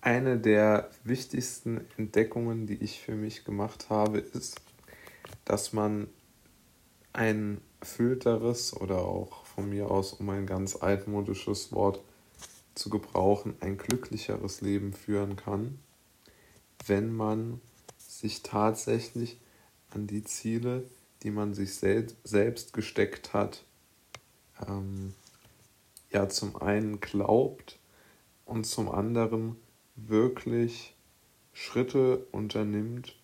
eine der wichtigsten Entdeckungen, die ich für mich gemacht habe, ist, dass man ein erfüllteres oder auch von mir aus, um ein ganz altmodisches Wort zu gebrauchen, ein glücklicheres Leben führen kann, wenn man sich tatsächlich an die Ziele, die man sich sel selbst gesteckt hat, ähm, ja zum einen glaubt und zum anderen wirklich Schritte unternimmt,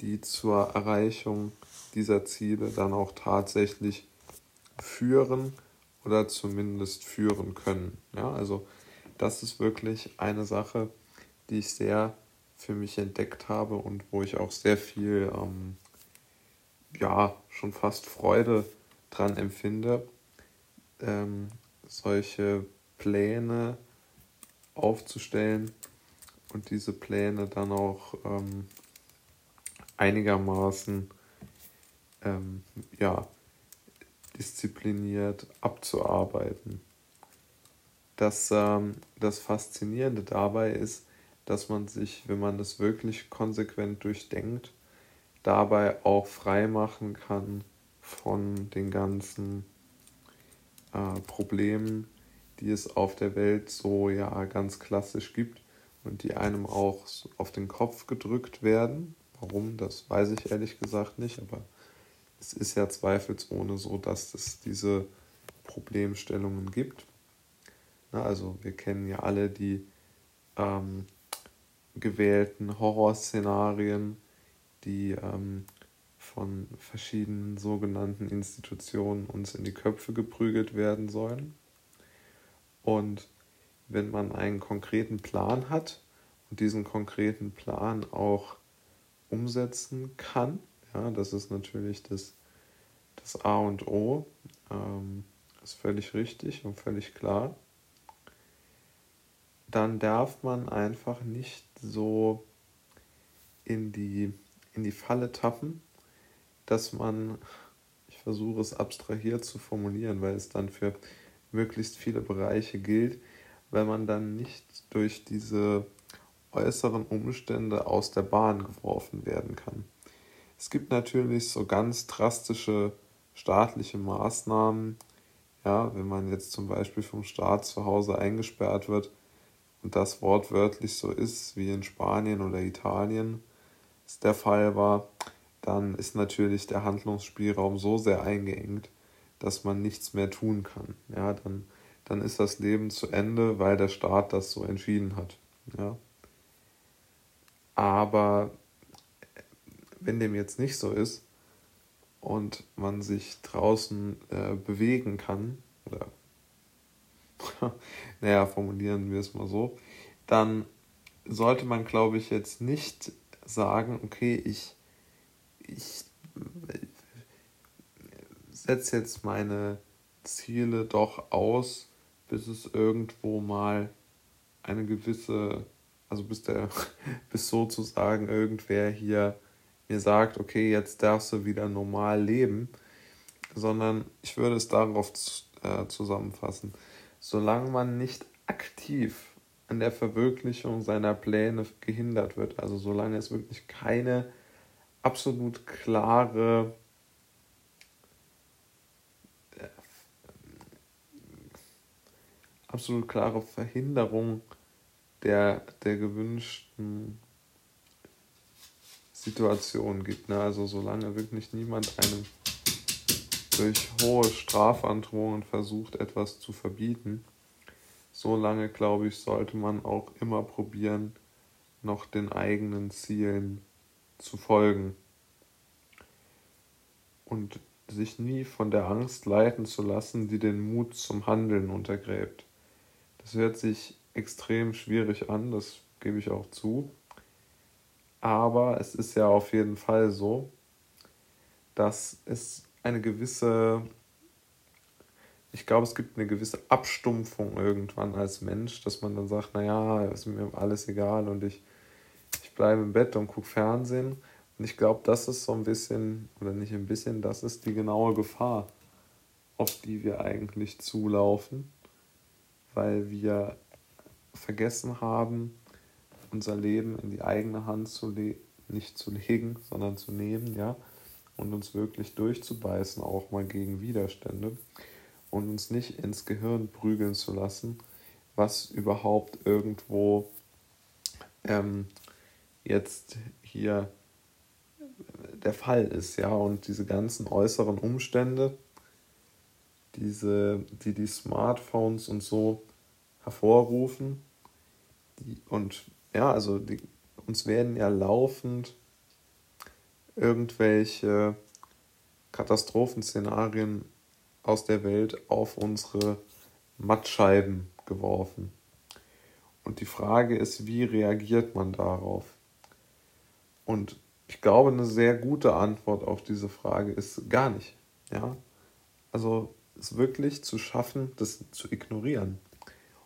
die zur Erreichung dieser Ziele dann auch tatsächlich führen oder zumindest führen können. Ja, also das ist wirklich eine Sache, die ich sehr für mich entdeckt habe und wo ich auch sehr viel, ähm, ja, schon fast Freude dran empfinde, ähm, solche Pläne aufzustellen und diese Pläne dann auch ähm, einigermaßen ähm, ja, diszipliniert abzuarbeiten. Das, ähm, das Faszinierende dabei ist, dass man sich, wenn man das wirklich konsequent durchdenkt, dabei auch frei machen kann von den ganzen äh, Problemen, die es auf der Welt so ja ganz klassisch gibt und die einem auch auf den Kopf gedrückt werden. Warum, das weiß ich ehrlich gesagt nicht, aber es ist ja zweifelsohne so, dass es diese Problemstellungen gibt. Na, also wir kennen ja alle die ähm, gewählten Horrorszenarien, die ähm, von verschiedenen sogenannten Institutionen uns in die Köpfe geprügelt werden sollen. Und wenn man einen konkreten Plan hat und diesen konkreten Plan auch umsetzen kann, ja, das ist natürlich das, das A und O, ähm, ist völlig richtig und völlig klar, dann darf man einfach nicht so in die, in die Falle tappen, dass man, ich versuche es abstrahiert zu formulieren, weil es dann für möglichst viele Bereiche gilt, wenn man dann nicht durch diese äußeren Umstände aus der Bahn geworfen werden kann. Es gibt natürlich so ganz drastische staatliche Maßnahmen, ja, wenn man jetzt zum Beispiel vom Staat zu Hause eingesperrt wird und das wortwörtlich so ist wie in Spanien oder Italien es der Fall war, dann ist natürlich der Handlungsspielraum so sehr eingeengt, dass man nichts mehr tun kann. Ja, dann, dann ist das Leben zu Ende, weil der Staat das so entschieden hat. Ja. Aber wenn dem jetzt nicht so ist und man sich draußen äh, bewegen kann, oder naja, formulieren wir es mal so, dann sollte man, glaube ich, jetzt nicht sagen, okay, ich, ich setze jetzt meine Ziele doch aus, bis es irgendwo mal eine gewisse, also bis der, bis sozusagen irgendwer hier mir sagt, okay, jetzt darfst du wieder normal leben, sondern ich würde es darauf äh, zusammenfassen. Solange man nicht aktiv an der Verwirklichung seiner Pläne gehindert wird, also solange es wirklich keine absolut klare absolut klare Verhinderung der, der gewünschten Situation gibt. Ne? Also solange wirklich niemand einem durch hohe Strafandrohungen versucht, etwas zu verbieten, solange, glaube ich, sollte man auch immer probieren, noch den eigenen Zielen zu folgen. Und sich nie von der Angst leiten zu lassen, die den Mut zum Handeln untergräbt. Das hört sich extrem schwierig an, das gebe ich auch zu. Aber es ist ja auf jeden Fall so, dass es eine gewisse, ich glaube, es gibt eine gewisse Abstumpfung irgendwann als Mensch, dass man dann sagt, naja, ist mir alles egal und ich, ich bleibe im Bett und gucke Fernsehen. Und ich glaube, das ist so ein bisschen, oder nicht ein bisschen, das ist die genaue Gefahr, auf die wir eigentlich zulaufen, weil wir vergessen haben, unser Leben in die eigene Hand zu nicht zu legen, sondern zu nehmen, ja, und uns wirklich durchzubeißen, auch mal gegen Widerstände und uns nicht ins Gehirn prügeln zu lassen, was überhaupt irgendwo ähm, jetzt hier der Fall ist, ja, und diese ganzen äußeren Umstände, diese, die die Smartphones und so hervorrufen, die, und ja, also die, uns werden ja laufend irgendwelche Katastrophenszenarien aus der Welt auf unsere Mattscheiben geworfen. Und die Frage ist, wie reagiert man darauf? Und ich glaube, eine sehr gute Antwort auf diese Frage ist gar nicht. Ja? Also es wirklich zu schaffen, das zu ignorieren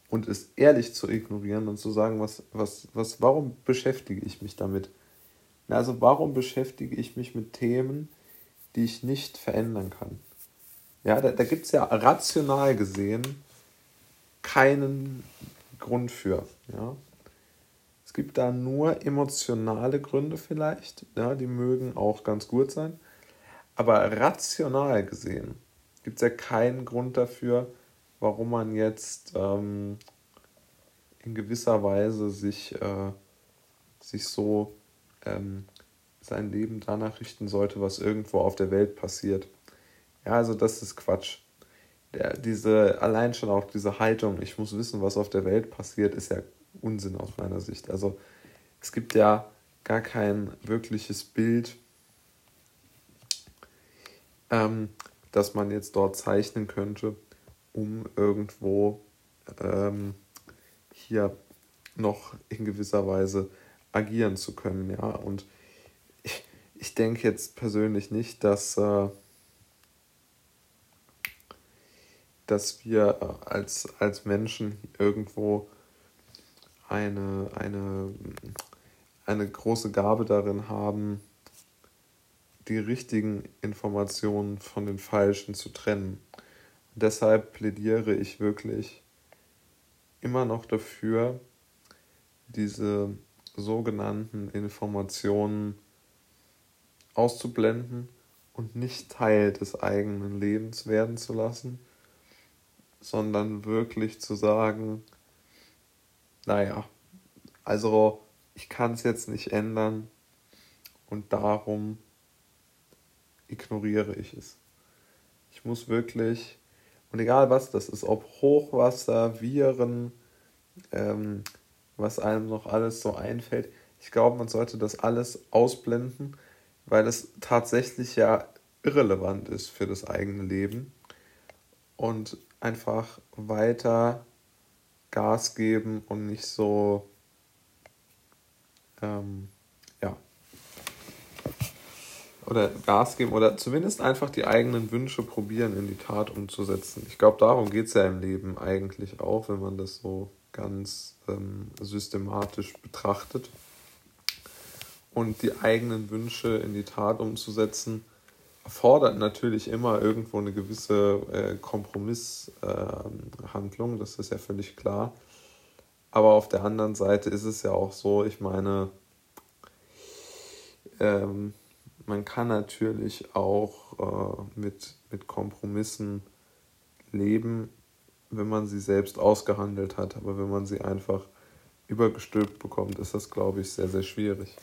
und es ehrlich zu ignorieren und zu sagen, was, was, was, warum beschäftige ich mich damit? Also warum beschäftige ich mich mit Themen, die ich nicht verändern kann? Ja, da, da gibt es ja rational gesehen keinen Grund für. Ja? Es gibt da nur emotionale Gründe vielleicht, ja, die mögen auch ganz gut sein. Aber rational gesehen gibt es ja keinen Grund dafür, warum man jetzt ähm, in gewisser Weise sich, äh, sich so ähm, sein Leben danach richten sollte, was irgendwo auf der Welt passiert. Ja, also das ist Quatsch. Der, diese, allein schon auch diese Haltung, ich muss wissen, was auf der Welt passiert, ist ja Unsinn aus meiner Sicht. Also es gibt ja gar kein wirkliches Bild, ähm, das man jetzt dort zeichnen könnte, um irgendwo ähm, hier noch in gewisser Weise agieren zu können. Ja? Und ich, ich denke jetzt persönlich nicht, dass, äh, dass wir als, als Menschen irgendwo eine, eine, eine große Gabe darin haben, die richtigen Informationen von den falschen zu trennen. Deshalb plädiere ich wirklich immer noch dafür, diese sogenannten Informationen auszublenden und nicht Teil des eigenen Lebens werden zu lassen, sondern wirklich zu sagen, naja, also ich kann es jetzt nicht ändern und darum ignoriere ich es. Ich muss wirklich, und egal was das ist, ob Hochwasser, Viren, ähm, was einem noch alles so einfällt, ich glaube, man sollte das alles ausblenden, weil es tatsächlich ja irrelevant ist für das eigene Leben und einfach weiter Gas geben und nicht so, ähm, oder Gas geben oder zumindest einfach die eigenen Wünsche probieren in die Tat umzusetzen. Ich glaube, darum geht es ja im Leben eigentlich auch, wenn man das so ganz ähm, systematisch betrachtet. Und die eigenen Wünsche in die Tat umzusetzen, erfordert natürlich immer irgendwo eine gewisse äh, Kompromisshandlung, äh, das ist ja völlig klar. Aber auf der anderen Seite ist es ja auch so, ich meine, ähm, man kann natürlich auch äh, mit, mit Kompromissen leben, wenn man sie selbst ausgehandelt hat. Aber wenn man sie einfach übergestülpt bekommt, ist das, glaube ich, sehr, sehr schwierig.